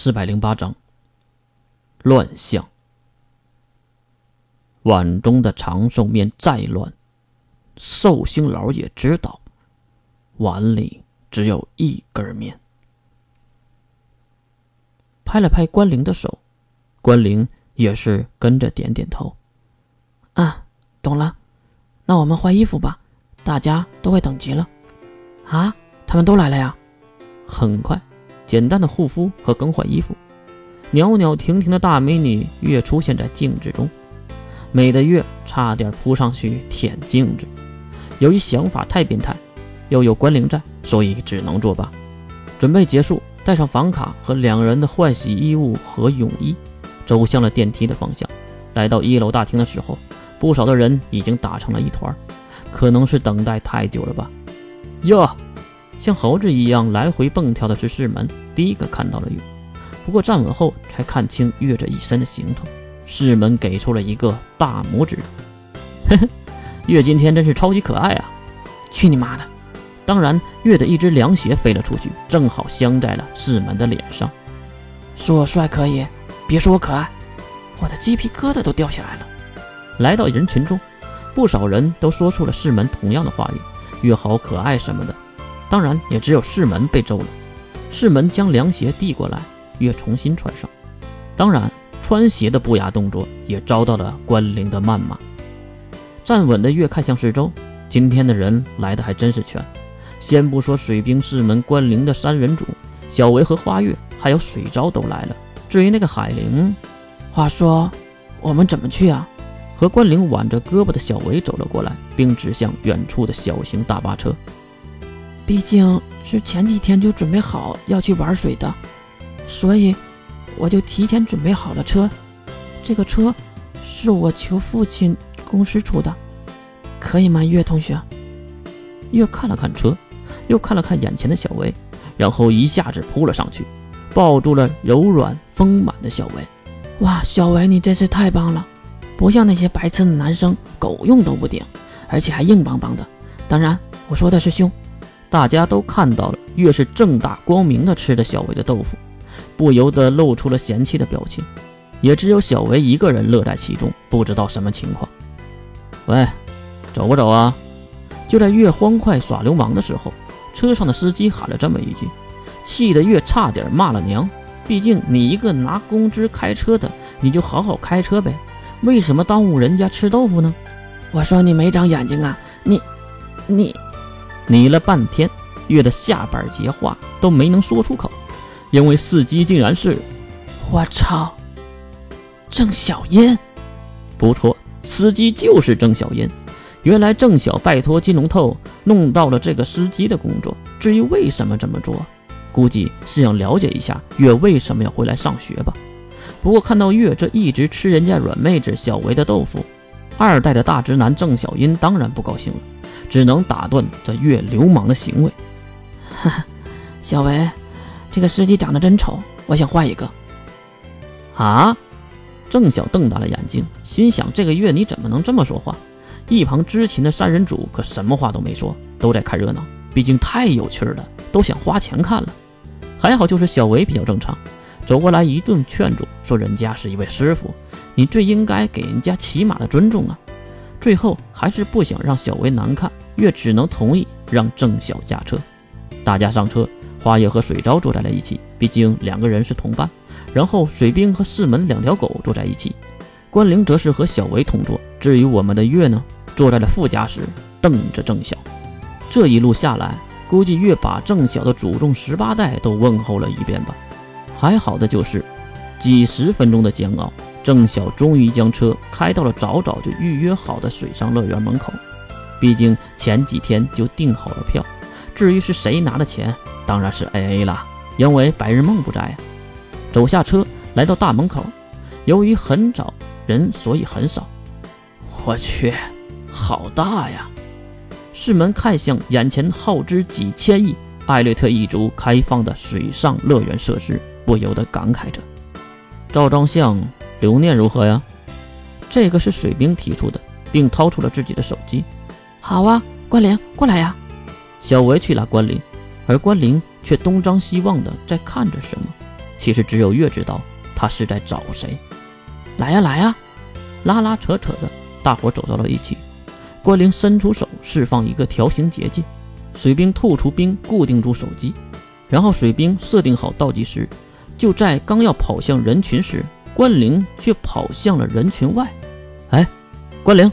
四百零八章，乱象。碗中的长寿面再乱，寿星老也知道，碗里只有一根面。拍了拍关灵的手，关灵也是跟着点点头。啊，懂了，那我们换衣服吧，大家都会等急了。啊，他们都来了呀！很快。简单的护肤和更换衣服，袅袅婷婷的大美女月出现在镜子中，美的月差点扑上去舔镜子。由于想法太变态，又有关灵在，所以只能作罢。准备结束，带上房卡和两人的换洗衣物和泳衣，走向了电梯的方向。来到一楼大厅的时候，不少的人已经打成了一团，可能是等待太久了吧。哟。像猴子一样来回蹦跳的是世门，第一个看到了月，不过站稳后才看清月这一身的行头。世门给出了一个大拇指，呵呵，月今天真是超级可爱啊！去你妈的！当然，月的一只凉鞋飞了出去，正好镶在了世门的脸上。说我帅可以，别说我可爱，我的鸡皮疙瘩都掉下来了。来到人群中，不少人都说出了世门同样的话语：月好可爱什么的。当然，也只有世门被揍了。世门将凉鞋递过来，月重新穿上。当然，穿鞋的不雅动作也遭到了关灵的谩骂。站稳的月看向四周，今天的人来的还真是全。先不说水兵世门关灵的三人组，小维和花月，还有水昭都来了。至于那个海灵，话说，我们怎么去啊？和关灵挽着胳膊的小维走了过来，并指向远处的小型大巴车。毕竟是前几天就准备好要去玩水的，所以我就提前准备好了车。这个车是我求父亲公司出的，可以吗，月同学？月看了看车，又看了看眼前的小薇，然后一下子扑了上去，抱住了柔软丰满的小薇。哇，小薇你真是太棒了，不像那些白痴的男生，狗用都不顶，而且还硬邦邦的。当然，我说的是胸。大家都看到了，越是正大光明的吃着小维的豆腐，不由得露出了嫌弃的表情。也只有小维一个人乐在其中，不知道什么情况。喂，走不走啊？就在越欢快耍流氓的时候，车上的司机喊了这么一句，气得越差点骂了娘。毕竟你一个拿工资开车的，你就好好开车呗，为什么耽误人家吃豆腐呢？我说你没长眼睛啊，你，你。拟了半天，月的下半截话都没能说出口，因为司机竟然是我操，郑小音。不错，司机就是郑小音。原来郑小拜托金龙透弄到了这个司机的工作。至于为什么这么做，估计是想了解一下月为什么要回来上学吧。不过看到月这一直吃人家软妹子小维的豆腐，二代的大直男郑小音当然不高兴了。只能打断这越流氓的行为。哈哈，小维，这个司机长得真丑，我想换一个。啊！郑晓瞪大了眼睛，心想：这个月你怎么能这么说话？一旁知情的三人组可什么话都没说，都在看热闹。毕竟太有趣了，都想花钱看了。还好就是小维比较正常，走过来一顿劝阻，说人家是一位师傅，你最应该给人家起码的尊重啊。最后还是不想让小维难看，月只能同意让郑晓驾车。大家上车，花叶和水昭坐在了一起，毕竟两个人是同伴。然后水兵和四门两条狗坐在一起，关灵则是和小维同坐。至于我们的月呢，坐在了副驾驶，瞪着郑晓。这一路下来，估计月把郑晓的祖宗十八代都问候了一遍吧。还好的就是几十分钟的煎熬。郑晓终于将车开到了早早就预约好的水上乐园门口，毕竟前几天就订好了票。至于是谁拿的钱，当然是 A A 啦，因为白日梦不在啊。走下车，来到大门口，由于很早，人所以很少。我去，好大呀！世门看向眼前耗资几千亿艾略特一族开放的水上乐园设施，不由得感慨着。照张相。留念如何呀？这个是水兵提出的，并掏出了自己的手机。好啊，关灵，过来呀！小维去拉关灵，而关灵却东张西望的在看着什么。其实只有月知道他是在找谁。来呀来呀，拉拉扯扯的，大伙走到了一起。关灵伸出手，释放一个条形结界，水兵吐出冰，固定住手机。然后水兵设定好倒计时，就在刚要跑向人群时，关灵却跑向了人群外。哎，关灵，